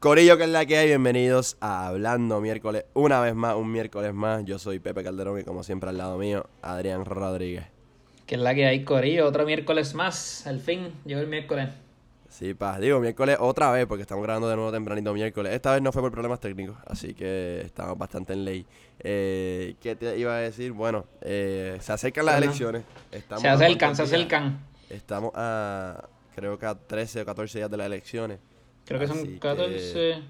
Corillo, que es la que hay, bienvenidos a Hablando Miércoles, una vez más, un miércoles más. Yo soy Pepe Calderón y como siempre al lado mío, Adrián Rodríguez. Que es la que hay, Corillo, otro miércoles más, al fin, llegó el miércoles. Sí, pa, digo miércoles otra vez porque estamos grabando de nuevo tempranito miércoles. Esta vez no fue por problemas técnicos, así que estamos bastante en ley. Eh, ¿Qué te iba a decir? Bueno, eh, se acercan las Bueno, elecciones. Estamos se acercan, se acercan. Estamos a, creo que a 13 o 14 días de las elecciones. Creo que son Así que- 14.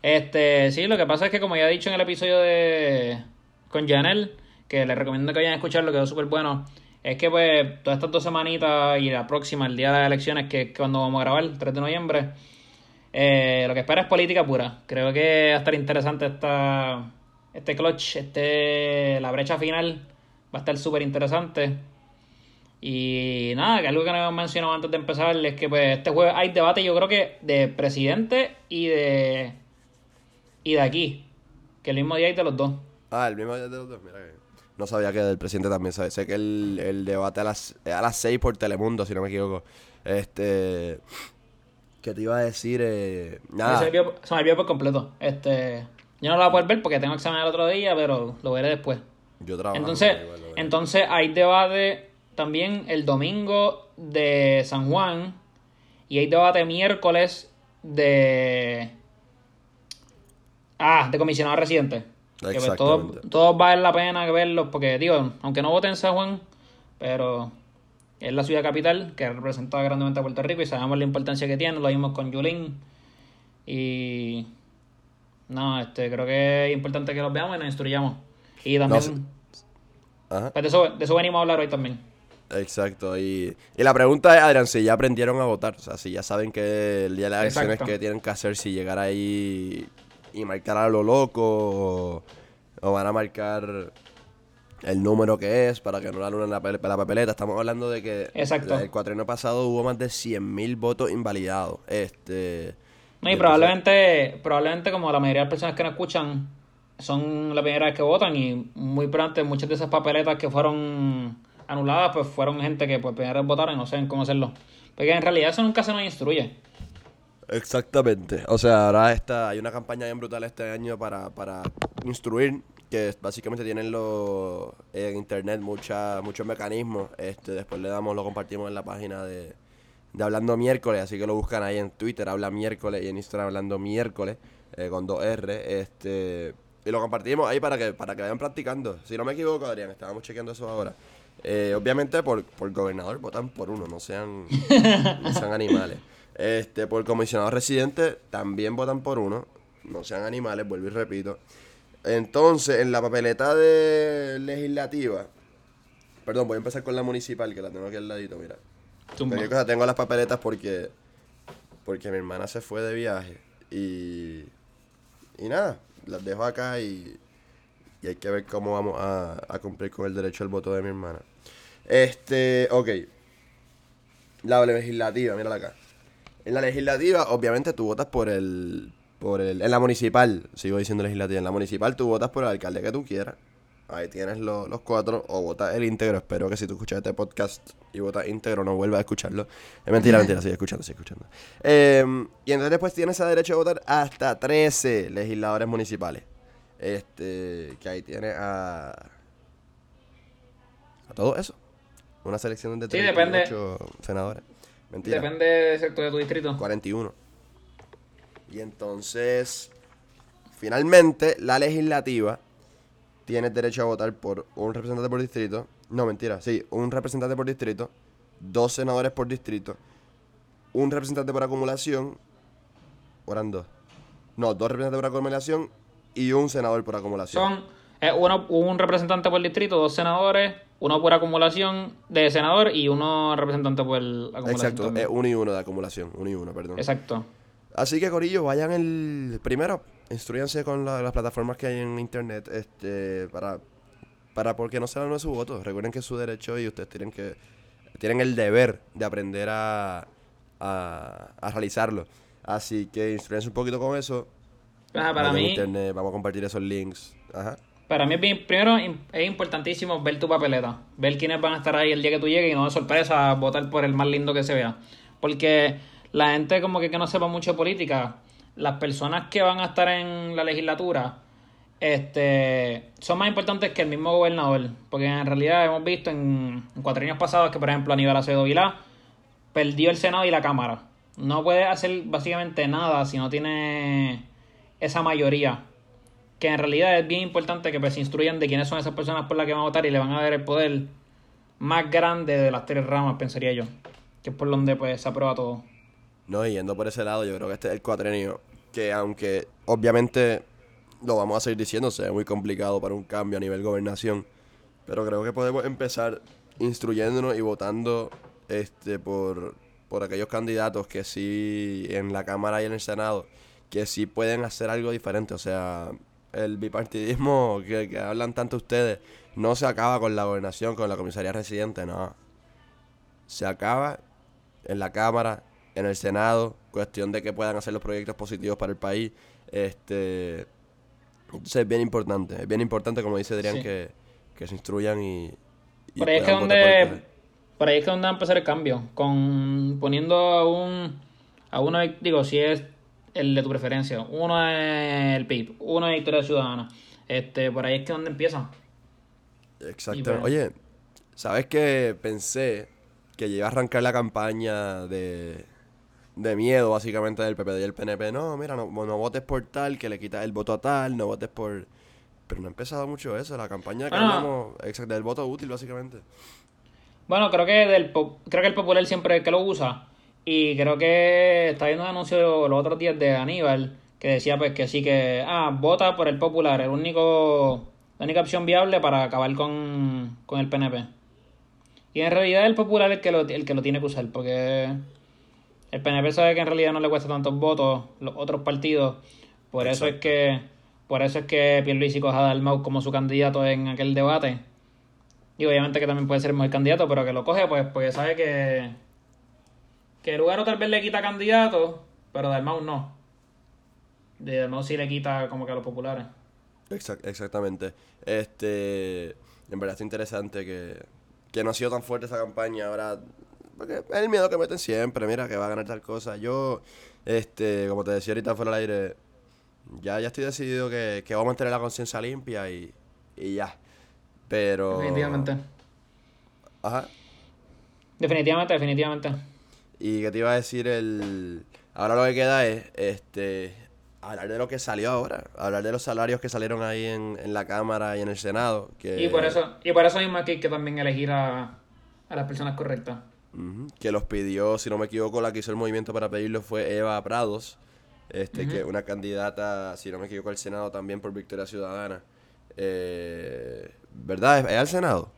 Este, sí, lo que pasa es que como ya he dicho en el episodio de con Janel, que les recomiendo que vayan a escucharlo, quedó súper bueno, es que pues todas estas dos semanitas y la próxima, el día de las elecciones, que es cuando vamos a grabar, el 3 de noviembre, eh, lo que espera es política pura. Creo que va a estar interesante esta, este clutch, este, la brecha final, va a estar súper interesante. Y nada, que algo que no hemos mencionado antes de empezar es que pues este jueves hay debate yo creo que de presidente y de y de aquí, que el mismo día hay de los dos. Ah, el mismo día de los dos, mira que... No sabía que el presidente también sabe. Sé que el, el debate a las, a las 6 por Telemundo, si no me equivoco. Este... ¿Qué te iba a decir? Eh, nada. Se, me olvidó, se me olvidó por completo. Este, yo no lo voy a poder ver porque tengo examen el otro día, pero lo veré después. Yo trabajo. Entonces, igual entonces hay debate también el domingo de San Juan y hay debate miércoles de ah, de comisionado residente. Que pues todos, Exactamente. todos valen la pena verlos porque digo, aunque no voten en San Juan, pero es la ciudad capital que representa grandemente a Puerto Rico y sabemos la importancia que tiene, lo vimos con Yulín y no, este creo que es importante que los veamos y nos instruyamos. Y también No sé. Ajá. pues de eso, de eso venimos a hablar hoy también. Exacto. Y, y la pregunta es, Adrián, si ya aprendieron a votar. O sea, si ya saben que el día de las elecciones que tienen que hacer, si llegar ahí y marcar a lo loco o, o van a marcar el número que es para que no la anulen la, la papeleta. Estamos hablando de que Exacto. el cuatrienio pasado hubo más de 100.000 votos invalidados. Este... No, y probablemente, probablemente como la mayoría de las personas que nos escuchan son la primera vez que votan y muy pronto muchas de esas papeletas que fueron anuladas pues fueron gente que pues primera vez votaron y no saben cómo hacerlo. Porque en realidad eso nunca se nos instruye. Exactamente. O sea, ahora está, hay una campaña bien brutal este año para, para instruir, que básicamente tienen los, en internet mucha, muchos mecanismos. Este, después le damos, lo compartimos en la página de, de Hablando Miércoles, así que lo buscan ahí en Twitter, Habla Miércoles, y en Instagram Hablando Miércoles, eh, con dos R. Este, y lo compartimos ahí para que, para que vayan practicando. Si no me equivoco, Adrián, estábamos chequeando eso ahora. Eh, obviamente por, por gobernador votan por uno, no sean, no sean animales. Este, por comisionado residente también votan por uno, no sean animales, vuelvo y repito. Entonces, en la papeleta de legislativa, perdón, voy a empezar con la municipal, que la tengo aquí al ladito, mira. Cosa, tengo las papeletas porque porque mi hermana se fue de viaje y y nada, las dejo acá y, y hay que ver cómo vamos a, a cumplir con el derecho al voto de mi hermana. Este, ok. La legislativa, mírala acá. En la legislativa, obviamente tú votas por el por el en la municipal, sigo diciendo legislativa, en la municipal tú votas por el alcalde que tú quieras. Ahí tienes lo- los cuatro, o votas el íntegro. Espero que si tú escuchas este podcast y votas íntegro, no vuelvas a escucharlo. Es mentira, mentira, sigue escuchando, sigue escuchando. Eh, y entonces después tienes el derecho de votar hasta 13 legisladores municipales. Este, que ahí tienes a. a todo eso. Una selección de Sí, depende. 38 senadores. Mentira. Depende del sector de tu distrito. 41. Y entonces, finalmente, la legislativa tiene derecho a votar por un representante por distrito. No, mentira, sí, un representante por distrito, dos senadores por distrito, un representante por acumulación, o eran dos. No, dos representantes por acumulación y un senador por acumulación. Son eh, uno, un representante por distrito, dos senadores, uno por acumulación de senador y uno representante por acumulación. Exacto, es uno y uno de acumulación, uno y uno, perdón. Exacto. Así que, Corillo, vayan el. Primero, instruyanse con la- las plataformas que hay en internet. Este. Para. Para porque no se no su voto. Recuerden que es su derecho y ustedes tienen que. Tienen el deber de aprender a. a, a realizarlo. Así que instruyanse un poquito con eso. Ah, para mí, internet, vamos a compartir esos links. Ajá. Para mí primero im- es importantísimo ver tu papeleta, ver quiénes van a estar ahí el día que tú llegues y no de sorpresa votar por el más lindo que se vea. Porque la gente como que, que no sepa mucho de política, las personas que van a estar en la legislatura este, son más importantes que el mismo gobernador. Porque en realidad hemos visto en, cuatro años pasados que, por ejemplo, Aníbal Acevedo Vilá perdió el Senado y la Cámara. No puede hacer básicamente nada si no tiene esa mayoría. Que en realidad es bien importante que pues, se instruyan de quiénes son esas personas por las que van a votar y le van a dar el poder más grande de las tres ramas, pensaría yo. Que es por donde pues, se aprueba todo. No, yendo por ese lado, yo creo que este es el cuatrenio que aunque obviamente lo vamos a seguir diciendo, se muy complicado para un cambio a nivel gobernación, pero creo que podemos empezar instruyéndonos y votando este por, por aquellos candidatos que sí en la Cámara y en el Senado, que sí pueden hacer algo diferente, o sea, el bipartidismo que, que hablan tanto ustedes no se acaba con la gobernación, con la comisaría residente, no. Se acaba en la Cámara, en el Senado, cuestión de que puedan hacer los proyectos positivos para el país. Este, entonces es bien importante, es bien importante, como dice Adrián, que, se instruyan y... por, ahí es que donde, por, ahí es que donde va a empezar el cambio, con poniendo a un, a uno, digo, si es el de tu preferencia, uno es el PIB, uno es Victoria Ciudadana, este, por ahí es que donde empieza. Exacto. Pues Oye, ¿sabes qué? Pensé que iba a arrancar la campaña de de miedo básicamente del PPD y el PNP. No, mira, no, no votes por tal, que le quitas el voto a tal, no votes por... Pero no ha empezado mucho eso, la campaña que hablamos, exacto, del voto útil básicamente. Bueno, creo que del creo que el popular siempre que lo usa y creo que está viendo un anuncio los otros días de Aníbal que decía pues que sí que ah, vota por el popular, el único la única opción viable para acabar con, con el PNP. Y en realidad el popular es el que lo, el que lo tiene que usar porque el PNP sabe que en realidad no le cuesta tantos votos los otros partidos. Por eso es que por eso es que Pierluisi coja a Dalmau como su candidato en aquel debate. Y obviamente que también puede ser el mejor candidato, pero que lo coge pues porque sabe que que Lugaro tal vez le quita candidato, pero Dalmau no. De Dalmau sí le quita como que a los populares. exactamente. Este, en verdad es interesante que, que no ha sido tan fuerte esa campaña. Ahora porque es el miedo que meten siempre, mira, que va a ganar tal cosa. Yo, este, como te decía ahorita fuera del aire, ya, ya estoy decidido que, que vamos a mantener la conciencia limpia y, y ya. Pero... Definitivamente. Ajá. Definitivamente, definitivamente. Y que te iba a decir el... Ahora lo que queda es, este, hablar de lo que salió ahora, hablar de los salarios que salieron ahí en, en la Cámara y en el Senado. Que... Y por eso, y por eso mismo aquí hay que también elegir a, a las personas correctas. Que los pidió, si no me equivoco, la que hizo el movimiento para pedirlo fue Eva Prados, este, que una candidata, si no me equivoco, al Senado también por Victoria Ciudadana. Eh, ¿Verdad? ¿Es, al Senado?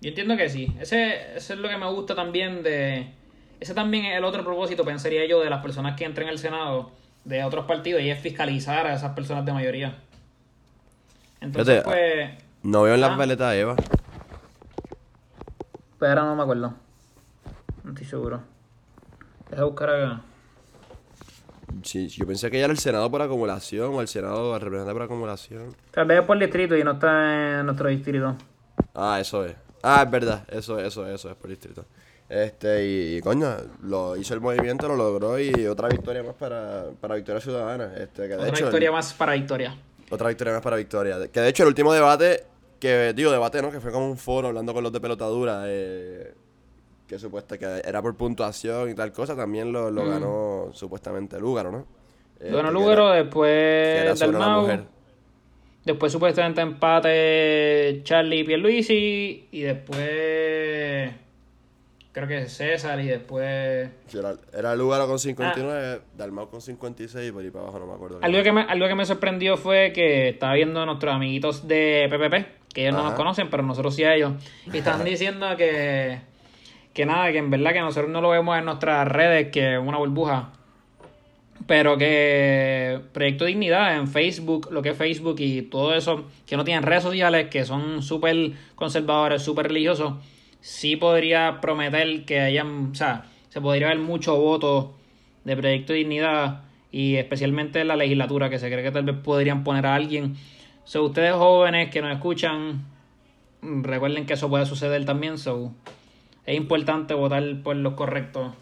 Yo entiendo que sí. Ese, ese es lo que me gusta también de... Ese también es el otro propósito, pensaría yo, de las personas que entren al Senado de otros partidos y es fiscalizar a esas personas de mayoría. Entonces, pues... No veo en la papeleta Eva. Pero no me acuerdo. No estoy seguro. Deja buscar acá. Sí, yo pensé que ya era el Senado por acumulación o el Senado representante por acumulación. Tal vez es por distrito y no está en nuestro distrito. Ah, eso es. Ah, es verdad. Eso, eso, eso es por distrito. Este, y, coño, lo hizo el movimiento, lo logró y otra victoria más para, para Victoria Ciudadana. Este, que de otra victoria más para Victoria. Otra victoria más para Victoria. Que de hecho el último debate, que digo debate, ¿no? Que fue como un foro hablando con los de pelotadura. Eh, que supuesta que era por puntuación y tal cosa, también lo, lo mm. ganó supuestamente Lúgaro, ¿no? Lo ganó Lúgaro después del Mau. Después supuestamente empate Charlie y Pierluisi y después creo que César y después... era, era Lúgaro con 59, ah. Dalmau con 56 y por ahí para abajo no me acuerdo. Algo que me, algo que me sorprendió fue que estaba viendo a nuestros amiguitos de PPP, que ellos no nos conocen, pero nosotros sí a ellos, y estaban diciendo que que nada, que en verdad que nosotros no lo vemos en nuestras redes, que es una burbuja. Pero que Proyecto Dignidad en Facebook, lo que es Facebook y todo eso, que no tienen redes sociales, que son súper conservadores, súper religiosos, sí podría prometer que hayan, o sea, se podría ver mucho voto de Proyecto Dignidad y especialmente en la legislatura, que se cree que tal vez podrían poner a alguien. So, ustedes jóvenes que nos escuchan, recuerden que eso puede suceder también, so es importante votar por lo correcto.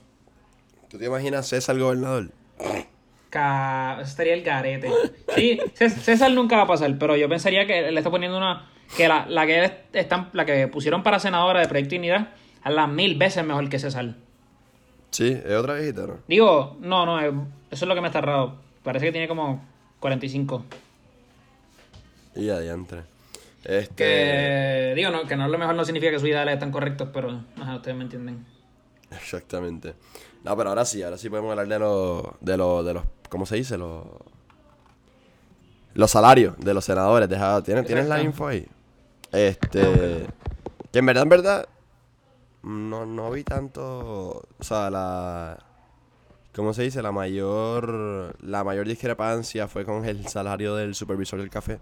¿Tú te imaginas César gobernador? Ca... Eso estaría el garete. Sí, Cés- César nunca va a pasar, pero yo pensaría que le está poniendo una. Que la, la que están, la que pusieron para senadora de Proyecto Unidad a las mil veces mejor que César. Sí, es otra viejita, ¿no? Digo, no, no, eso es lo que me está raro. Parece que tiene como 45. Y adiantre. Este. Que digo, no, que no lo mejor no significa que sus ideales están correctos, pero ajá, ustedes me entienden. Exactamente. No, pero ahora sí, ahora sí podemos hablar de los, de los, de los, ¿cómo se dice? Los, los salarios de los senadores. Deja, ¿tienes, ¿Tienes la info ahí? Este, que en verdad, en verdad, no, no vi tanto, o sea, la, ¿cómo se dice? La mayor, la mayor discrepancia fue con el salario del supervisor del café.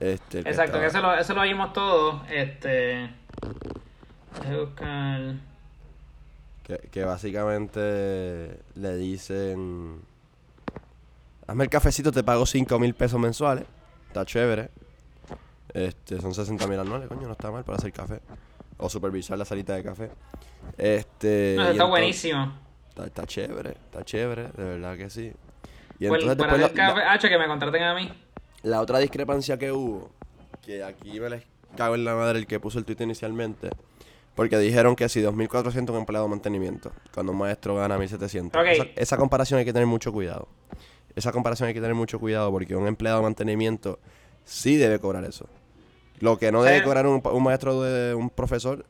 Este, el Exacto, que estaba- eso lo, eso lo vimos todos. Este. Buscar. Que, que básicamente le dicen... Hazme el cafecito, te pago 5 mil pesos mensuales. Está chévere. Este, son 60 mil anuales, coño, no está mal para hacer café. O supervisar la salita de café. Este... No, está entonces- buenísimo. Está, está chévere, está chévere, de verdad que sí. Y Pues, entonces para hacer la- café, que me contraten a mí. la otra discrepancia que hubo, que aquí me les cago en la madre el que puso el tweet inicialmente, porque dijeron que si 2.400 un empleado de mantenimiento, cuando un maestro gana 1.700. Ok. Esa, esa comparación hay que tener mucho cuidado. Esa comparación hay que tener mucho cuidado porque un empleado de mantenimiento sí debe cobrar eso. Lo que no debe cobrar un, un maestro de un profesor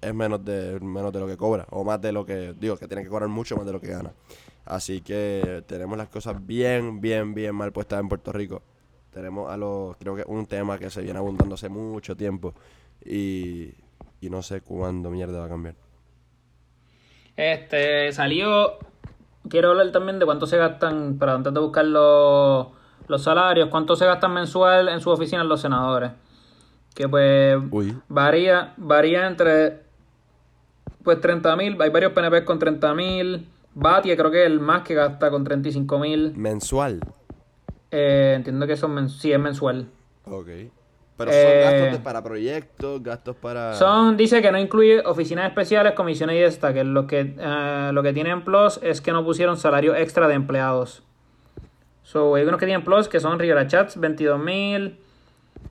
es menos de menos de lo que cobra o más de lo que digo que tiene que cobrar mucho más de lo que gana así que tenemos las cosas bien bien bien mal puestas en Puerto Rico tenemos a los creo que es un tema que se viene abundando hace mucho tiempo y, y no sé cuándo mierda va a cambiar Este, salió. Quiero hablar también de cuánto se gastan, para antes de buscar los, los salarios, cuánto se gastan mensual en su oficina los senadores. Que pues Uy. varía, varía entre pues 30 mil, hay varios PNP con 30 mil, Batia creo que es el más que gasta con 35 mil, mensual Eh, entiendo que son sí, es mensual. ok pero son Eh, gastos de- para proyectos gastos para Son, dice que no incluye oficinas especiales, comisiones y esta, que lo que, eh, lo que tienen plus es que no pusieron salario extra de empleados. So, hay unos que tienen plus que son Rivera Chats, 22 mil.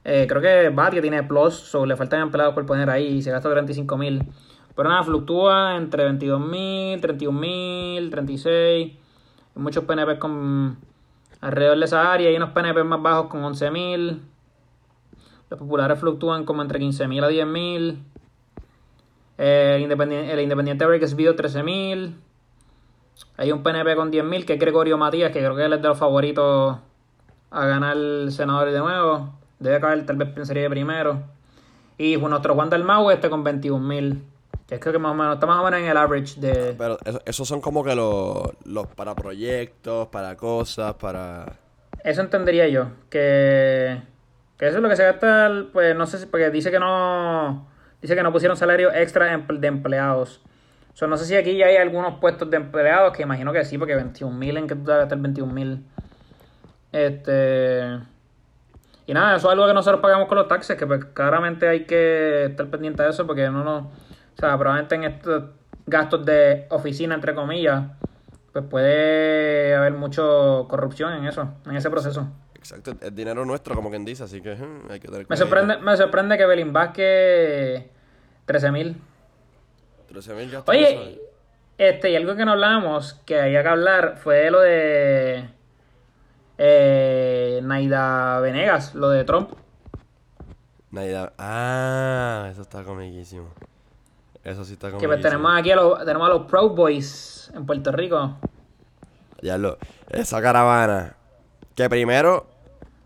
Creo que Batia tiene plus, so le faltan empleados por poner ahí y se gasta 35 mil. Pero nada, fluctúa entre 22 mil, 31 mil, 36. Hay muchos PNP con alrededor de esa área. Hay unos PNP más bajos con 11 mil. Los populares fluctúan como entre 15.000 a 10.000. Eh, el, independiente, el independiente Breakers Video 13.000. Hay un PNP con 10.000 que es Gregorio Matías, que creo que él es de los favoritos a ganar el senador de nuevo. Debe caer, tal vez pensaría de primero. Y nuestro Juan Dalmau este con 21.000. Que creo que más o menos, está más o menos en el average de... pero eso- esos son como que los, los para proyectos para cosas para Eso entendería yo. Que, que eso es lo que se gasta, el- pues no sé si, porque dice que no, dice que no pusieron salario extra de emple- de empleados. O sea, no sé si aquí ya hay algunos puestos de empleados, que imagino que sí, porque 21 mil en que tú te vas a gastar 21 mil. Este. Y nada, eso es algo que nosotros pagamos con los taxes, que pues claramente hay que estar pendiente de eso, porque no nos. O sea, probablemente en estos gastos de oficina, entre comillas, pues puede haber mucho corrupción en eso, en ese proceso. Exacto, es dinero nuestro, como quien dice, así que hmm, hay que tener Me sorprende, me sorprende que Belín Vázquez 13 mil. 13.000 gastos Oye, este, y algo que no hablamos, que había que hablar, fue lo de eh, Naida Venegas, lo de Trump. Navidad. Ah, eso está comiquísimo. Eso sí está Que comiquísimo. pues, tenemos aquí a los, tenemos a los Proud Boys en Puerto Rico. Ya lo. Esa caravana. Que primero.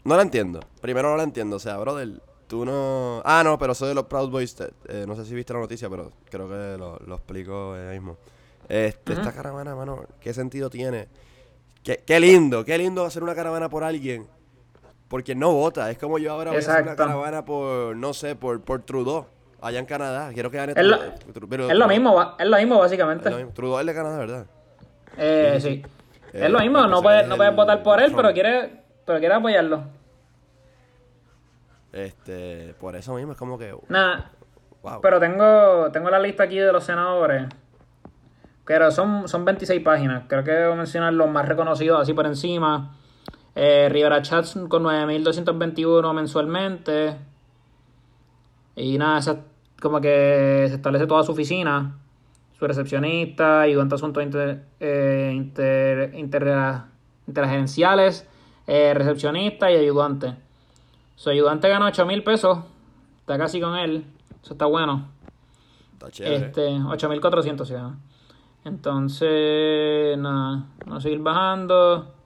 No la entiendo. Primero no la entiendo. O sea, brother, tú no. Ah, no, pero soy de los Proud Boys. eh, no sé si viste la noticia, pero creo que lo, lo explico ahí mismo. Este, Esta caravana, mano, ¿qué sentido tiene? Qué, qué lindo, qué lindo hacer una caravana por alguien. Porque no vota. Es como yo ahora voy a hacer una Exacto. caravana por, no sé, por, por Trudeau, allá en Canadá. Quiero que gane Es lo, Trudeau, pero- es lo mismo, es lo mismo básicamente. es lo mismo. Trudeau es de Canadá, ¿verdad? Eh, sí. Eh, es lo mismo, no puedes, es no puedes votar por él, pero Trump. quiere, pero quiere apoyarlo. Este, por eso mismo es como que. Nada, Wow. pero tengo, tengo la lista aquí de los senadores. Pero son, son 26 páginas. Creo que debo mencionar los más reconocidos así por encima. Eh, Rivera Chats con 9.221 mensualmente. Y nada, esa, como que se establece toda su oficina. Su recepcionista, ayudante a asuntos inter, eh, inter, inter, interagenciales, eh, recepcionista y ayudante. Su ayudante gana 8 mil pesos. Está casi con él. Eso está bueno. Está chévere. Este, 8.400 se gana. Entonces, nada, vamos a seguir bajando.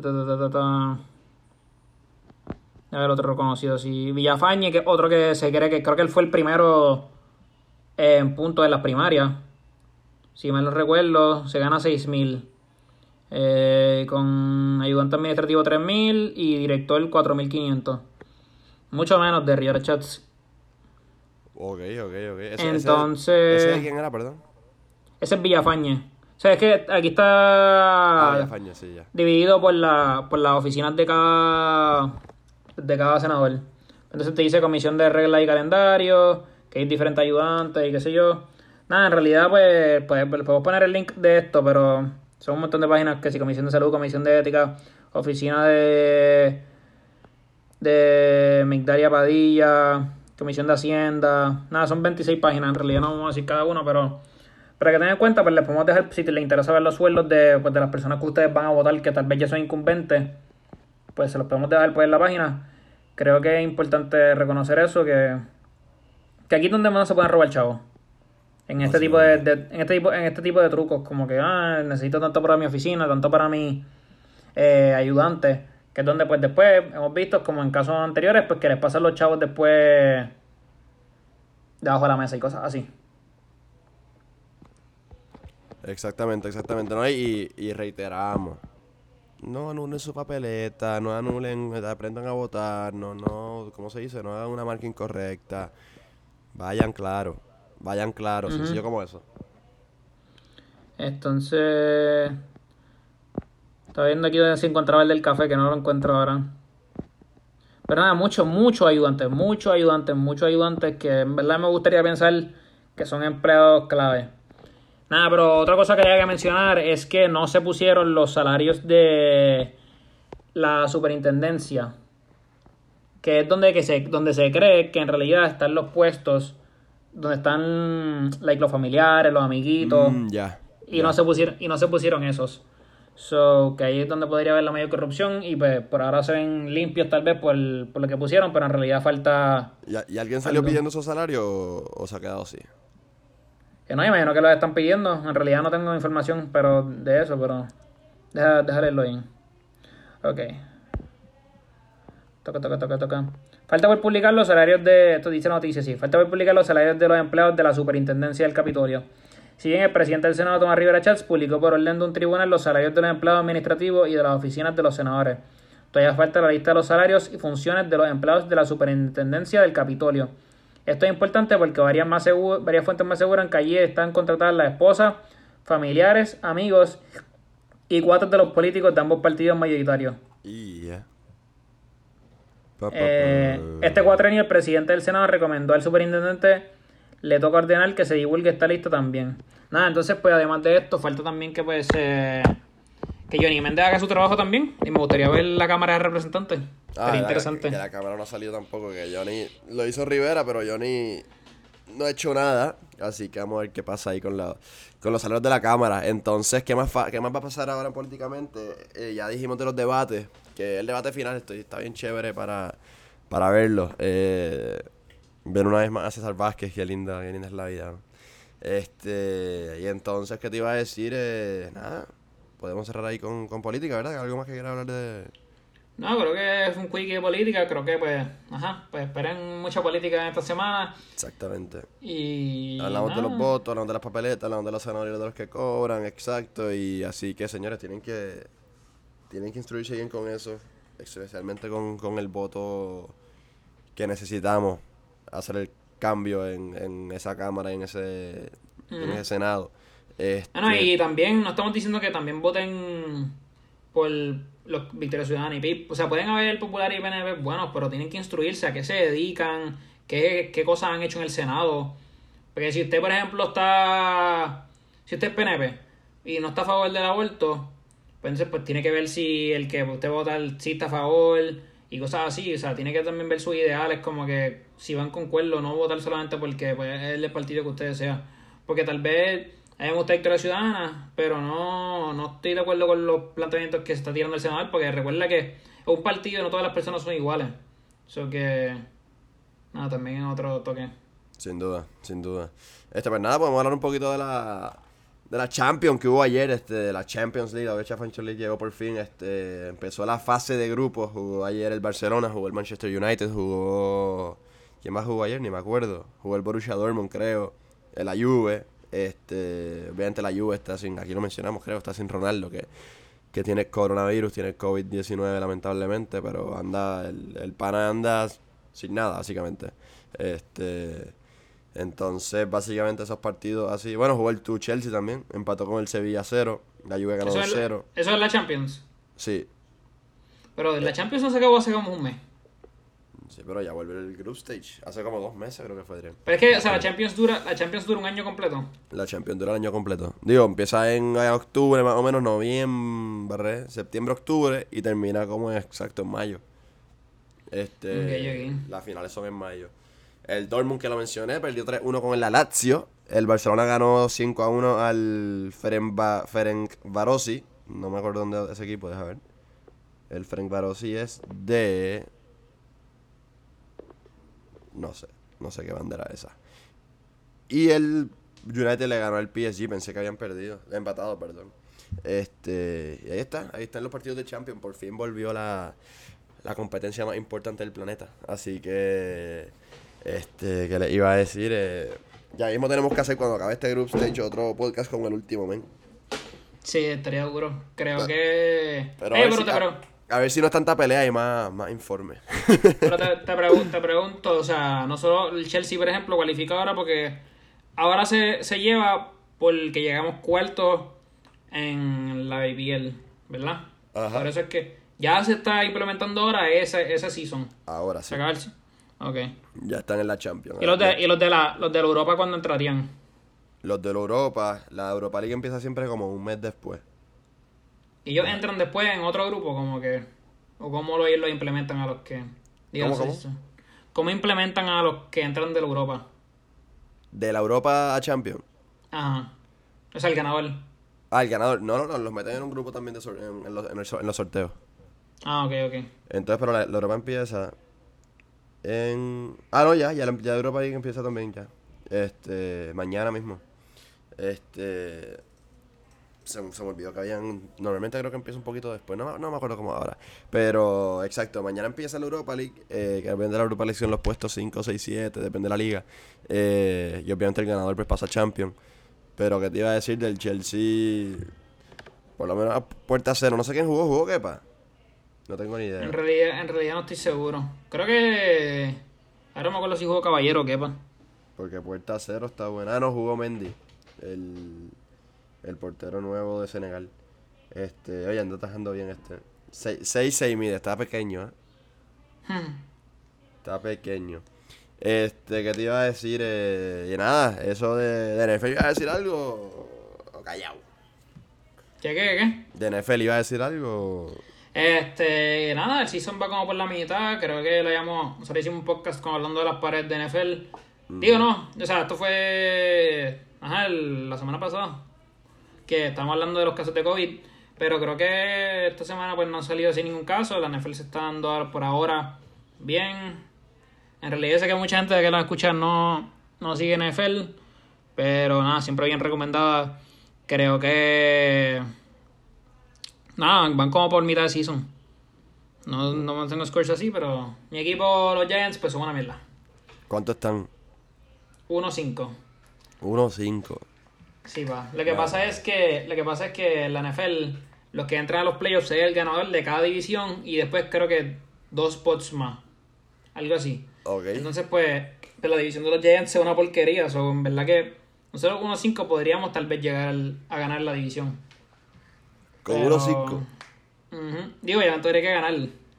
Ta. A ver, otro reconocido, sí. Villafañe, que es otro que se cree que creo que él fue el primero en puntos de las primarias. Si mal no recuerdo, se gana 6.000. Eh, con ayudante administrativo 3.000 y director 4.500. Mucho menos de Rivera Chats. Ok, ok, ok. Ese, Entonces- Ese, ese de quién era, perdón? Ese es Villafañe. O sea, es que aquí Ah, está ya, Faña, sí, ya. dividido por, la, por las oficinas de cada, de cada senador. Entonces te dice comisión de reglas y calendario, que hay diferentes ayudantes y qué sé yo. Nada, en realidad pues, pues pues, podemos poner el link de esto, pero son un montón de páginas que si comisión de salud, comisión de ética, oficina de de Migdalia Padilla, comisión de hacienda. Nada, son 26 páginas, en realidad no vamos a decir cada uno, pero para que tengan en cuenta, pues les podemos dejar, si les interesa ver los sueldos de, pues, de las personas que ustedes van a votar, que tal vez ya son incumbentes, pues se los podemos dejar pues, en la página. Creo que es importante reconocer eso, que, que aquí es donde más se pueden robar chavos. En este, tipo de, de- en, este tipo, en este tipo de trucos, como que ah, necesito tanto para mi oficina, tanto para mi eh, ayudante, que es donde pues después hemos visto, como en casos anteriores, pues que les pasan los chavos después debajo de la mesa y cosas así. Exactamente, exactamente. ¿no? Y, y reiteramos. No anulen su papeleta, no anulen, aprendan a votar, no, no, ¿cómo se dice? No hagan una marca incorrecta. Vayan claro, vayan claro, sencillo como eso. Entonces, estaba viendo aquí donde se encontraba el del café, que no lo encuentro ahora. Pero nada, muchos, muchos ayudantes, muchos ayudantes, muchos ayudantes que en verdad me gustaría pensar que son empleados clave. Nada, pero otra cosa que hay que mencionar es que no se pusieron los salarios de la superintendencia, que es donde, que se, donde se cree que en realidad están los puestos, donde están like, los familiares, los amiguitos. Mm, ya. Y no se pusieron, y no se pusieron esos. So, que ahí es donde podría haber la mayor corrupción. Y pues por ahora se ven limpios tal vez por, por lo que pusieron, pero en realidad falta. ¿Y, y alguien salió Algo. pidiendo su salario o, o se ha quedado así? Que no, imagino que lo están pidiendo. En realidad no tengo información pero de eso, pero. Deja, leerlo bien. Ok. Toca, toca, toca, toca. Falta por publicar los salarios de. Esto dice noticias, sí. Falta por publicar los salarios de los empleados de la superintendencia del Capitolio. Si bien el presidente del Senado, Tomás Rivera Chats, publicó por orden de un tribunal los salarios de los empleados administrativos y de las oficinas de los senadores. Todavía falta la lista de los salarios y funciones de los empleados de la superintendencia del Capitolio. Esto es importante porque varias, más segu- varias fuentes me aseguran que allí están contratadas las esposas, familiares, amigos y cuatro de los políticos de ambos partidos mayoritarios. Y ya. Pa, pa, pa. Eh, este cuatrenio el presidente del Senado recomendó al superintendente le toca ordenar que se divulgue esta lista también. Nada, entonces pues además de esto falta también que pues eh, que Johnny Méndez haga su trabajo también y me gustaría ver la Cámara de Representantes. Ah, Sería interesante. Que la cámara no ha salido tampoco, que Johnny lo hizo Rivera, pero Johnny no ha hecho nada. Así que vamos a ver qué pasa ahí con, la, con los salarios de la cámara. Entonces, ¿qué más, fa- qué más va a pasar ahora políticamente? Eh, ya dijimos de los debates, que el debate final estoy, está bien chévere para, para verlo. Eh, ver una vez más a César Vázquez, qué linda, qué linda es la vida. ¿no? Este, y entonces, ¿qué te iba a decir? Eh, nada, podemos cerrar ahí con, con política, ¿verdad? ¿Algo más que quiera hablar de...? No, creo que es un quickie de política, creo que pues, ajá, pues esperen mucha política en esta semana Exactamente. y Hablamos de los votos, hablamos de las papeletas, hablamos de los senadores de los que cobran, exacto. Y así que, señores, tienen que tienen que instruirse bien con eso, especialmente con, con el voto que necesitamos hacer el cambio en, en esa cámara, en ese, en ese senado. Este, Ah, no, y también no estamos diciendo que también voten por los Victoria Ciudadana y PIP. O sea, pueden haber Popular y PNP buenos, pero tienen que instruirse a qué se dedican, qué, qué cosas han hecho en el Senado. Porque si usted, por ejemplo, está si usted es PNP y no está a favor del aborto, pues entonces pues tiene que ver si el que usted vota sí está a favor y cosas así, o sea, tiene que también ver sus ideales, como que si van con cuerdo, no votar solamente porque pues, es el partido que usted sea. Porque tal vez a mí me gusta Victoria Ciudadana, pero no, no estoy de acuerdo con los planteamientos que se está tirando el senador, porque recuerda que es un partido y no todas las personas son iguales. Eso que. Nada, también es otro toque. Sin duda, sin duda. Este, pues nada, podemos hablar un poquito de la, de la Champions que hubo ayer, este, de la Champions League, la UEFA Champions League llegó por fin, este, empezó la fase de grupos, jugó ayer el Barcelona, jugó el Manchester United, jugó, ¿quién más jugó ayer? Ni me acuerdo, jugó el Borussia Dortmund, creo, la Juve, este, obviamente la Juve está sin, aquí lo mencionamos, creo, está sin Ronaldo, que, que tiene coronavirus, tiene COVID-19 lamentablemente, pero anda, el, el pana anda sin nada, básicamente, este... Entonces, básicamente esos partidos así. Bueno, jugó el tu Chelsea también. Empató con el Sevilla 0. La Juve ganó 0. ¿Eso es la Champions? Sí. Pero la Champions no se acabó hace como un mes. Sí, pero ya vuelve el group stage. Hace como dos meses creo que fue, Adrián. Pero es que, o sea, la Champions dura, la Champions dura un año completo. La Champions dura el año completo. Digo, empieza en octubre, más o menos, noviembre, septiembre, octubre, y termina como en exacto en mayo. Este. Las finales son en mayo. El Dortmund que lo mencioné perdió 3-1 con el Lazio. El Barcelona ganó 5-1 al Ferenc Ferencvarosi. No me acuerdo dónde es ese equipo, deja ver. El Ferencvarosi es de... No sé, no sé qué bandera es esa. Y el United le ganó al PSG, pensé que habían perdido, empatado, perdón. Este, y ahí está, ahí están los partidos de Champions, por fin volvió la, la competencia más importante del planeta. Así que este, que les iba a decir, eh, ya mismo tenemos que hacer cuando acabe este group stage otro podcast con el último, men. Sí, estaría duro. Creo que. Pero, Eh, pero si, pero, a ver si no es tanta pelea y más, más informe. pero te, te pregun- te pregunto, o sea, no solo el Chelsea, por ejemplo, cualifica ahora porque ahora se, se lleva porque llegamos cuartos en la BBL, ¿verdad? Ajá. Por eso es que ya se está implementando ahora ese, ese season. Ahora sí, ¿Se acaba el se- Ok. ya están en la Champions. ¿Y los de, y los de la, los de la Europa cuándo entrarían? Los de la Europa, la Europa League empieza siempre como un mes después. Y ellos entran después en otro grupo, como que. O cómo lo, ellos lo implementan a los que. digo, ¿Cómo, ¿Cómo implementan a los que entran de la Europa? De la Europa a Champions. Ajá. O sea, el ganador. Ah, el ganador. No, no, no, los meten en un grupo también de sor- en, en los, en el en los sorteos. Ah, ok, ok. Entonces, pero la, la Europa empieza en... Ah, no, ya, ya, la, ya Europa League empieza también ya. Este, mañana mismo. Este... Se, se me olvidó que habían... Normalmente creo que empieza un poquito después, no, me- no me acuerdo cómo ahora. Pero, exacto, mañana empieza la Europa League, eh, que depende de la Europa League son los puestos 5, 6, 7, depende de la liga. Eh, y obviamente el ganador pues pasa Champions. Pero, ¿qué te iba a decir del Chelsea? Por lo menos a puerta cero. No sé quién jugó, jugó Kepa. No tengo ni idea. En realidad, en realidad no estoy seguro. Creo que. Ahora me acuerdo si jugó Caballero o Kepa. Porque puerta cero está buena. Ah, no jugó Mendy. El, el portero nuevo de Senegal. Este, oye, anda tajando bien este. 6-6 mide, está pequeño, ¿eh? Hmm. Está pequeño. Este, ¿qué te iba a decir? Eh, y nada, eso de, de NFL iba a decir algo. o Callado. ¿Qué, qué, qué? De NFL iba a decir algo. Este, nada, el season va como por la mitad. Creo que lo llamamos. Nosotros hicimos un podcast como hablando de las paredes de NFL. Digo, no, o sea, esto fue. Ajá, el- la semana pasada. Que estamos hablando de los casos de COVID. Pero creo que esta semana pues no ha salido así ningún caso. La NFL se está dando por ahora bien. En realidad sé que mucha gente que la escucha no, no sigue NFL. Pero nada, siempre bien recomendada. Creo que. Nada, van como por mitad de season. No, no mantengo scores así, pero mi equipo, los Giants, pues son una mierda. ¿Cuánto están? 1-5. 1-5. Sí, va. Lo que pasa es que, lo que pasa es que la NFL, los que entran a los playoffs es el ganador de cada división y después creo que dos spots más. Algo así. Ok. Entonces, pues, de la división de los Giants es una porquería. So, en verdad que nosotros 1-5 podríamos tal vez llegar al- a ganar la división. Con Pero- 1-5. Ujú. Digo, ya tendría que ganar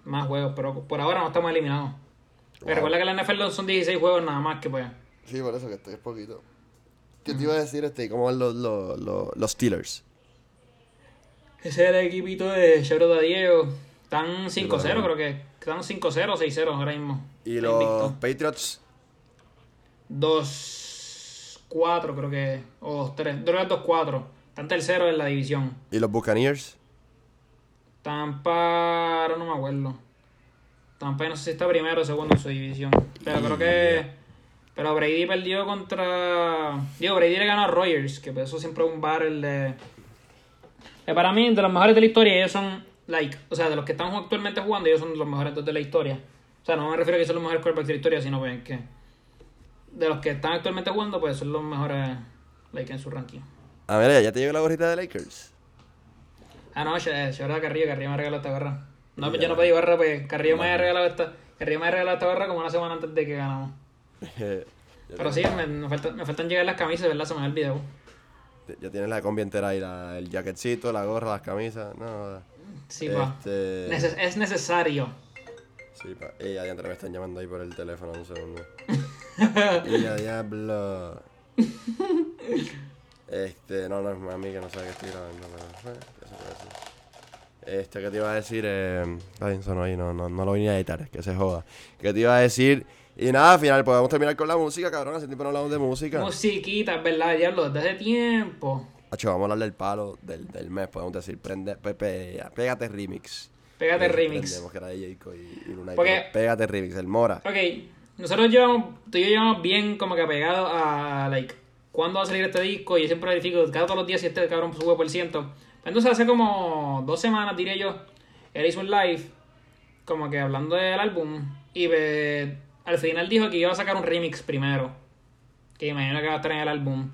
más juegos, pero por ahora no estamos eliminados. Pero Wow. recuerda que la NFL son 16 juegos nada más que pues. Sí, por eso que estoy es poquito. ¿Qué te iba a decir este? ¿Cómo van los, los, los, los Steelers? Ese es el equipito de Chevro de Diego. Están 5-0, creo que. Están 5-0 6-0 ahora mismo. ¿Y los invicto. Patriots? 2-4, creo que. O 3. Creo que es 2-4. Están terceros en la división. ¿Y los Buccaneers? Tampa. ahora no me acuerdo. Tampa no sé si está primero o segundo en su división. Pero creo que. Pero Brady perdió contra. Digo, Brady le ganó a Rogers, que pues eso siempre es un barrel de. Que para mí, de los mejores de la historia, ellos son, like, o sea, de los que están actualmente jugando, ellos son los mejores dos de la historia. O sea, no me refiero a que son los mejores quarterbacks de la historia, sino pues, que de los que están actualmente jugando, pues son los mejores, like, en su ranking. Ah, mira, ya te llegó la gorrita de Lakers. Ah, no, ahora Carrillo, Carrillo me regaló esta gorra. No, Ya. yo no pedí gorra, pues Carrillo me había regalado esta, Carrillo me regalado esta gorra como una semana antes de que ganamos. Pero sí, me, me, falta- me faltan llegar las camisas, ¿verdad? Se me olvidó. Ya tienes la combi entera ahí, la- el jaquetcito, la gorra, las camisas. No, Sí, pa. Este- Neces- es necesario. sí, pa. Ey, adiante, me están llamando ahí por el teléfono, un segundo. y a diablo. Este, no, no es mami que no sabe que estoy grabando, pero. ¿qué? Este, que te iba a decir? Eh, ahí, no, no, no lo vine a editar, que se joda. Que te iba a decir? Y nada, al final podemos terminar con la música, cabrón. Hace tiempo no hablamos de música. Musiquita, es verdad, diablo, desde hace tiempo. Hacho, vamos a hablar del palo del, del mes, podemos decir. Prende, pepe, pégate remix. Pégate Eh, remix. que era de y, y Lunay, Porque- pero Pégate remix, el Mora. Ok, nosotros llevamos, tú y yo llevamos bien como que apegados a, like, cuándo va a salir este disco. Y yo siempre verifico cada todos los días si este cabrón sube por ciento. Entonces hace como dos semanas, diré yo, él hizo un live, como que hablando del álbum. Y eh, al final dijo que iba a sacar un remix primero. Que imagino que va a estar en el álbum.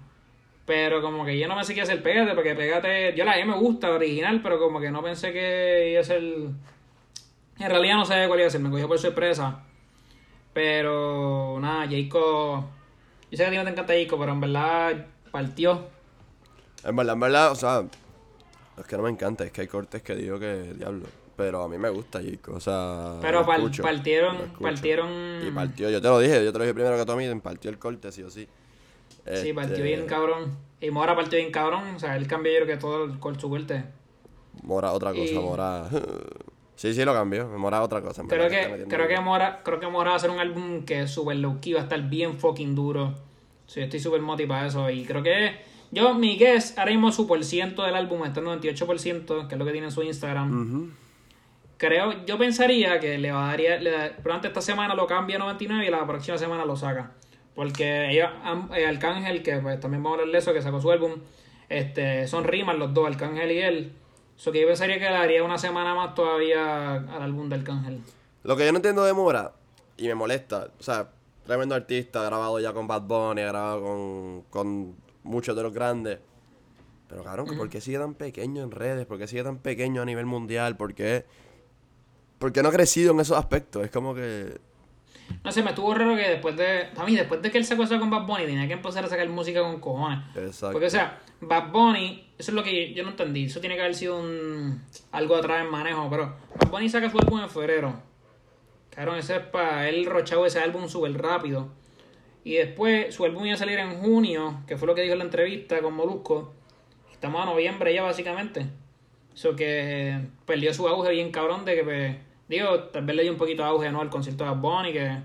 Pero como que yo no pensé que iba a ser Pégate, porque Pégate, yo la mí me gusta, original, pero como que no pensé que iba a ser... En realidad no sé cuál iba a ser, me cogió por sorpresa. Pero nada, Jayco. Yo sé que a ti no te encanta Jayco, pero en verdad partió. En verdad, en verdad, o sea, es que no me encanta, es que hay cortes que digo que diablo. Pero a mí me gusta Jayco, o sea. Pero lo par- escucho, partieron- partieron- Y partió, yo te lo dije, yo te lo dije primero que Tommy, partió el corte, sí o sí. Sí, partió Este, bien cabrón. Y Mora partió bien cabrón. O sea, él cambió yo creo que todo el, con su vuelta. Mora, otra cosa, Y- Mora. Sí, sí, lo cambió, Mora, otra cosa. Creo que, creo que. Mora, creo que Mora va a hacer un álbum que es super low key, va a estar bien fucking duro. Sí, yo estoy súper motivado para eso. Y creo que yo, mi guess, ahora mismo su por ciento del álbum está en 98%, que es lo que tiene en su Instagram. Creo, yo pensaría que le va a dar, le durante esta semana lo cambia a 99 y la próxima semana lo saca. Porque ellos, eh, Arcángel, que pues también vamos a hablar de eso, que sacó su álbum, este, son rimas los dos, Arcángel y él. Eso que yo pensaría que le daría una semana más todavía al álbum de Arcángel. Lo que yo no entiendo de Mora, y me molesta, o sea, tremendo artista, ha grabado ya con Bad Bunny, ha grabado con, con muchos de los grandes. Pero cabrón, ¿por qué sigue tan pequeño en redes? ¿Por qué sigue tan pequeño a nivel mundial? ¿Por qué, por qué no ha crecido en esos aspectos? Es como que... No sé, me estuvo raro que después de. A mí, después de que él sacó eso con Bad Bunny, tenía que empezar a sacar música con cojones. Exacto. Porque, o sea, Bad Bunny, eso es lo que yo no entendí. Eso tiene que haber sido un algo atrás en manejo. Pero Bad Bunny saca su álbum en febrero. Cabrón, ese es para él rochado ese álbum súper rápido. Y después su álbum iba a salir en junio, que fue lo que dijo en la entrevista con Molusco. Estamos a noviembre ya, básicamente. Eso que perdió su auge bien cabrón de que, pues, digo, tal vez le dio un poquito de auge, ¿no? Al concierto de Bunny, que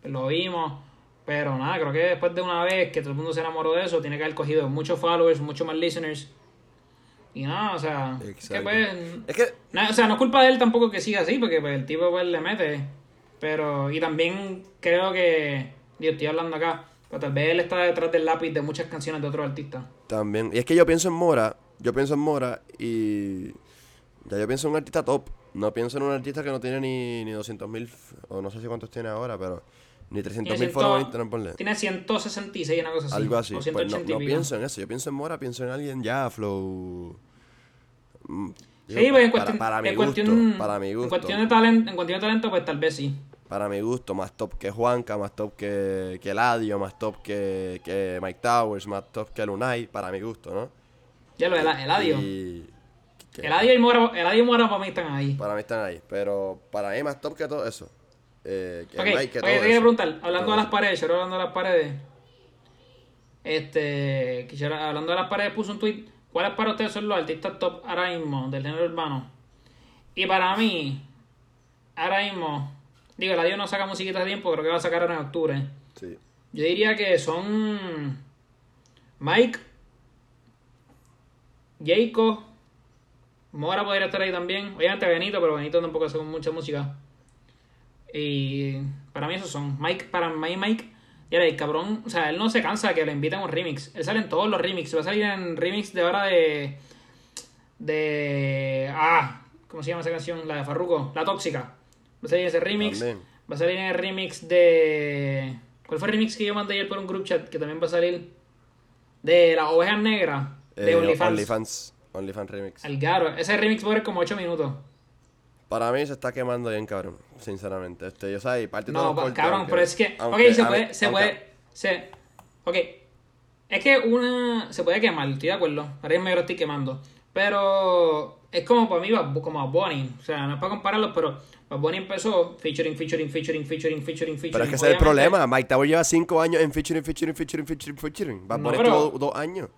pues, lo vimos. Pero nada, creo que después de una vez que todo el mundo se enamoró de eso, tiene que haber cogido muchos followers, muchos más listeners. Y nada, o sea, es que pues, Es que... na- o sea, no es culpa de él tampoco que siga así, porque pues, el tipo pues, le mete. Pero, y también creo que, digo, estoy hablando acá, pero tal vez él está detrás del lápiz de muchas canciones de otros artistas. También. Y es que yo pienso en Mora, yo pienso en Mora y ya yo pienso en un artista top. No pienso en un artista que no tiene ni, ni 200 mil, o no sé si cuántos tiene ahora, pero ni 300 mil Tiene followers en ponle. Tiene 166, una cosa así. Algo así. O Pues no, 180 y no pico. pienso en eso, yo pienso en Mora, pienso en alguien ya, flow. mm, Sí, digo, pues en para- cuestión, para, mi en gusto, cuestión, para mi en gusto. cuestión de talento, en cuestión de talento, pues tal vez sí. Para mi gusto, más top que Juanca, más top que, que Eladio, más top que, que Mike Towers, más top que Lunay, para mi gusto, ¿no? Ya lo, el, Eladio. Y- Eladio y Mora, Eladio y Mora para mí están ahí. Para mí están ahí, pero para mí más top que todo eso. Eh, que Ok, Mike, oye, que te todo quería eso. preguntar, hablando Todo de las paredes, yo hablando de las paredes. Este, quisiera, hablando de las paredes, puso un tweet. ¿Cuáles para ustedes son los artistas top ahora mismo del género urbano? Y para mí, ahora mismo, digo, la Dio no saca musiquita de tiempo, creo que va a sacar ahora en octubre. Sí. Yo diría que son Mike, Jayco, Mora podría estar ahí también. Obviamente Benito, pero Benito tampoco hace mucha música. Y para mí esos son. Mike, para mí Mike, ya el cabrón, o sea, él no se cansa de que le inviten a un remix. Él sale en todos los remix. Va a salir en remix de ahora de. De. Ah, ¿cómo se llama esa canción? La de Farruko, La Tóxica. Va a salir en ese remix. También. Va a salir en el remix de. ¿Cuál fue el remix que yo mandé ayer por un group chat? Que también va a salir. De las ovejas negras. De Eh, OnlyFans. OnlyFans. OnlyFans Remix. Algaro. Ese remix va a durar como 8 minutos. Para mí se está quemando bien, cabrón. Sinceramente. Este, yo sé, parte No, cortes, cabrón, aunque- pero es que. aunque- ok, se mí- puede. Se aunque- puede. Se, ok. Es que una. Se puede quemar, estoy de acuerdo. Ahora mismo yo lo estoy quemando. Pero. Es como para mí, como a Bonnie. O sea, no es para compararlos, pero. Bad Bunny empezó featuring, featuring, featuring, featuring, featuring, featuring. Pero es que ese es el problema. Mike Tower lleva 5 años en featuring, featuring, featuring, featuring, featuring. Bad No, Bunny pero- estuvo 2 años.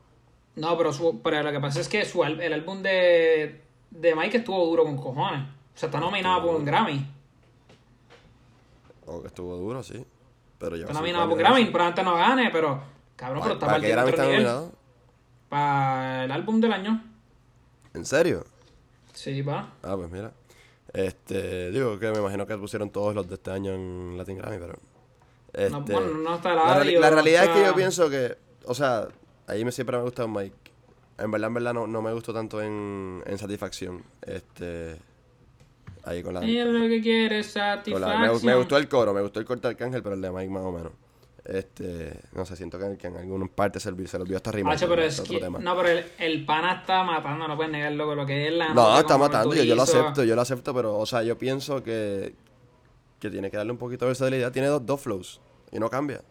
No, pero, su, pero lo que pasa es que su, el álbum de, de Mike estuvo duro con cojones. O sea, está nominado por un Grammy. O que estuvo duro, sí. Pero lleva Está nominado por Grammy. Probablemente no gane, pero. Cabrón, pero está ¿Para qué Grammy está nominado? Para el álbum del año. ¿En serio? Sí, va. Ah, pues mira. Este, digo que me imagino que pusieron todos los de este año en Latin Grammy, pero. Este, No, bueno, no está la, audio, la realidad es que yo pienso que, o sea, ahí me siempre me ha gustado Mike. En verdad, en verdad no, no me gustó tanto en, en Satisfacción. Este. Ahí con la. Ella lo que quiere es satisfacción. me, me gustó el coro, me gustó el corte de Arcángel, pero el de Mike más o menos. Este, no sé, siento que, que en alguna parte se, se olvidó esta rima. Macho, pero es que, no, pero el, el pana está matando, no puedes negarlo con lo que es la No, está matando, yo, yo lo acepto, yo lo acepto, pero, o sea, yo pienso que, que tiene que darle un poquito de versatilidad. Tiene dos, dos flows y no cambia.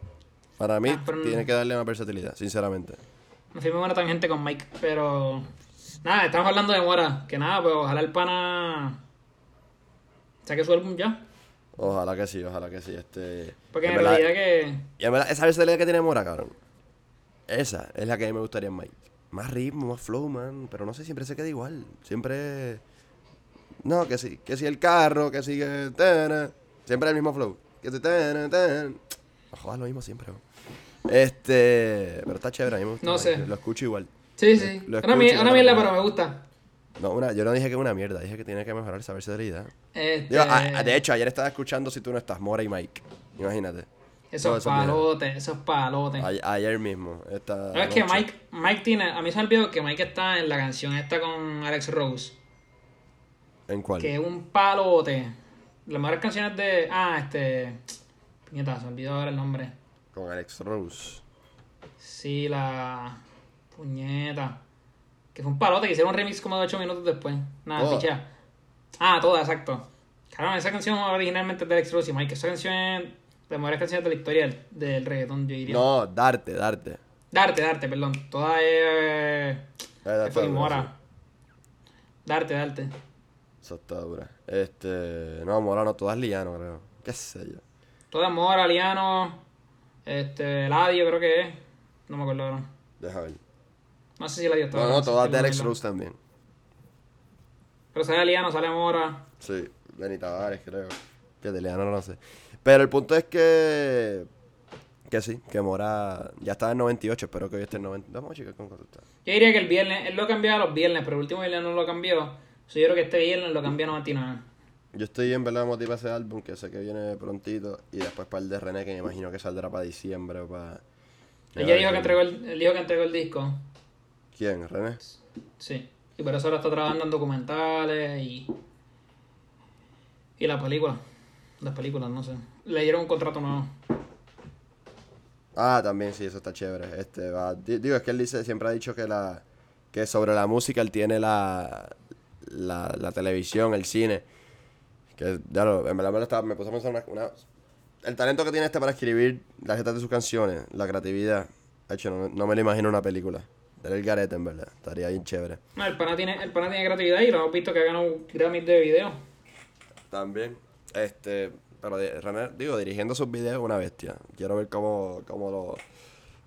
Para mí, Ah, pero no- tiene que darle más versatilidad, sinceramente. Me fui muy buena tangente con Mike, pero. Nada, estamos hablando de Mora. Que nada, pues ojalá el pana. saque su álbum ya. Ojalá que sí, ojalá que sí. Este, Porque en, realidad que. Y en verdad, esa versatilidad que tiene Mora, cabrón. Esa es la que a mí me gustaría en Mike. Más ritmo, más flow, man. Pero no sé, siempre se queda igual. Siempre. No, que sí. Que si el carro, que si que. tana. Siempre el mismo flow. Que si. Joder, lo mismo siempre. Este. Pero está chévere, a mí me gusta. No sé. Lo escucho igual. Sí, sí. Lo Una, escucho, mierda, pero me gusta. No, una, yo no dije que es una mierda, dije que tiene que mejorar esa versatilidad. Este, Digo, a- a- de hecho, ayer estaba escuchando Si tú no estás, Mora y Mike. Imagínate. Esos palotes, esos palotes. A- ayer mismo. Esta ¿Sabes que noche. Mike, Mike tiene. A mí se me olvidó que Mike está en la canción esta con Alex Rose. ¿En cuál? Que es un palote. Las mejores canciones de. Ah, este. Puñeta, se olvidó ahora el nombre. Con Alex Rose. Sí, la. Puñeta. Que fue un palote que hicieron un remix como de 8 minutos después. Nada, pichea. Ah, toda, exacto. Claro, esa canción originalmente es de Alex Rose y Mike. Esa canción es de las mejores canciones de la historia del, del reggaetón, yo diría. No, darte, darte. Darte, darte, perdón. Toda es. Eh, dura, Mora. Darte, darte. Eso está dura. Este. No, Mora no, todas Liano, creo. Qué sé yo. Toda es Mora, Liano. Este. Ladio, creo que es. No me acuerdo ahora. Deja ver. No sé si Ladio está. No, no, todas de Alex Rose también. Pero sale Liano, sale Mora. Sí, Benny Tavares, creo. Que de Liano no lo sé. Pero el punto es que. Que sí, que Mora ya estaba en 98, espero que hoy esté en 90. Vamos a checar con cuánto está. Yo diría que el viernes, él lo cambiaba los viernes, pero el último viernes no lo cambió. So, yo creo que este viernes lo cambió a 99. Yo estoy en verdad motivado a ese álbum que sé que viene prontito. Y después para el de René, que me imagino que saldrá para diciembre o para. Él ya dijo que entregó el, él dijo que entregó el disco. ¿Quién? ¿René? Sí. Y por eso ahora está trabajando en documentales y. Y la película. Las películas, no sé. Le dieron un contrato nuevo. Ah, también sí, eso está chévere. Este, va, di- digo, es que él dice, siempre ha dicho que la que sobre la música él tiene la, la, la televisión, el cine. Que, ya lo, en verdad me, lo estaba, me puse a pensar una, una- El talento que tiene este para escribir las letras de sus canciones, la creatividad. De hecho, no, no me lo imagino una película. Era el garete, en verdad. Estaría bien chévere. No, el pana tiene, el pana tiene creatividad y lo hemos visto que ha ganado Grammys de video. También. Este, pero René, digo, dirigiendo sus videos, una bestia. Quiero ver cómo, cómo lo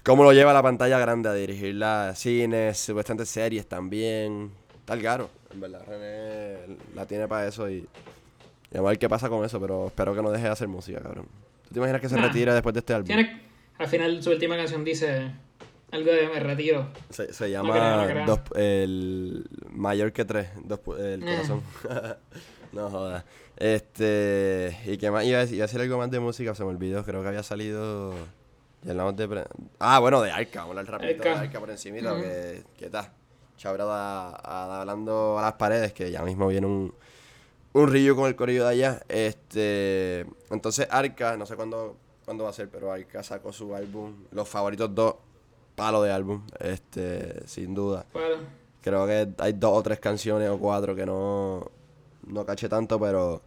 cómo lo lleva a la pantalla grande a dirigir las cines, supuestamente series también. Tal caro, en verdad. René la tiene para eso y, y a ver qué pasa con eso, pero espero que no deje de hacer música, cabrón. ¿Tú te imaginas que se Nah. retire después de este álbum? Tiene, al final su última canción dice algo de me retiro. Se, llama no creo. dos- el mayor que tres, dos el corazón. no jodas. Este, y qué más iba a decir, iba a decir algo más de música, se me olvidó, creo que había salido ya hablamos de pre- Ah, bueno, de Arca, vamos a hablar rapidito de Arca. Por encimita, Ujú. que qué tal. Chabrado a, a- hablando a las paredes, que ya mismo viene un un Ryu con el corillo de allá. Este, entonces Arca, no sé cuándo cuándo va a ser, pero Arca sacó su álbum, los favoritos dos palos de álbum, este, sin duda. Bueno, Creo que hay dos o tres canciones o cuatro que no, no caché tanto, pero,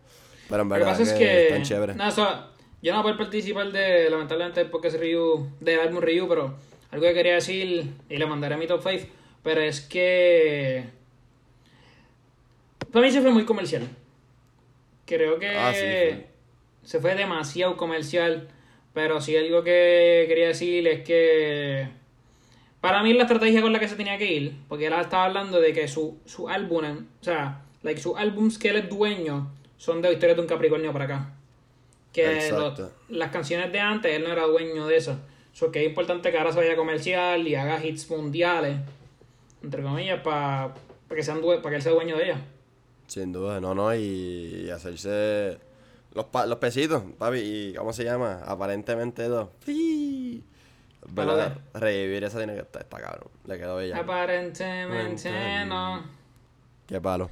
pero en lo que verdad pasa es que están chéveres. nada, o sea, yo no voy a poder participar de, lamentablemente, porque es Ryu, del álbum Ryu, pero algo que quería decir, y le mandaré a mi top 5, pero es que. Para mí se fue muy comercial. Creo que Ah, sí, se fue demasiado comercial, pero sí algo que quería decir es que para mí la estrategia con la que se tenía que ir, porque él estaba hablando de que su, su álbum, o sea, like, sus álbums que él es dueño son de historias de un Capricornio para acá. Que los- las canciones de antes él no era dueño de eso. So que es importante que ahora se vaya comercial y haga hits mundiales, entre comillas, para que, sean due- pa' que él sea dueño de ellas. Sin duda, no, no, y, y hacerse los, pa- los pesitos, papi, y ¿cómo se llama? Aparentemente dos. Sí. ¿Verdad? Revivir esa tiene que estar, está cabrón. Le quedó bella. Aparentemente no. Qué palo.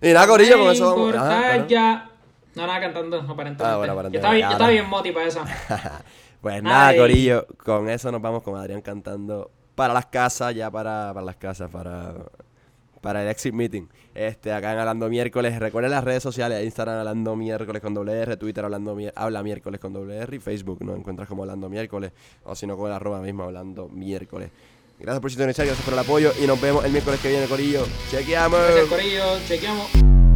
Y nada, Corillo, con eso vamos. Ajá, ya. No, nada, cantando, aparentemente. Ah, bueno, Yo aparentemente. estaba, bien- yo Ahora. estaba bien moti para esa. Pues nada, Ay. Corillo, con eso nos vamos con Adrián cantando para las casas, ya para, para las casas, para, para el exit meeting. Este, acá en Hablando Miércoles. Recuerden las redes sociales, Instagram Hablando Miércoles con doble R, Twitter Hablando Habla Miércoles con doble R y Facebook nos encuentras como Hablando Miércoles o si no con el arroba mismo Hablando Miércoles. Gracias por sintonizar, gracias por el apoyo y nos vemos el miércoles que viene, Corillo. Chequeamos. Corillo. Chequeamos.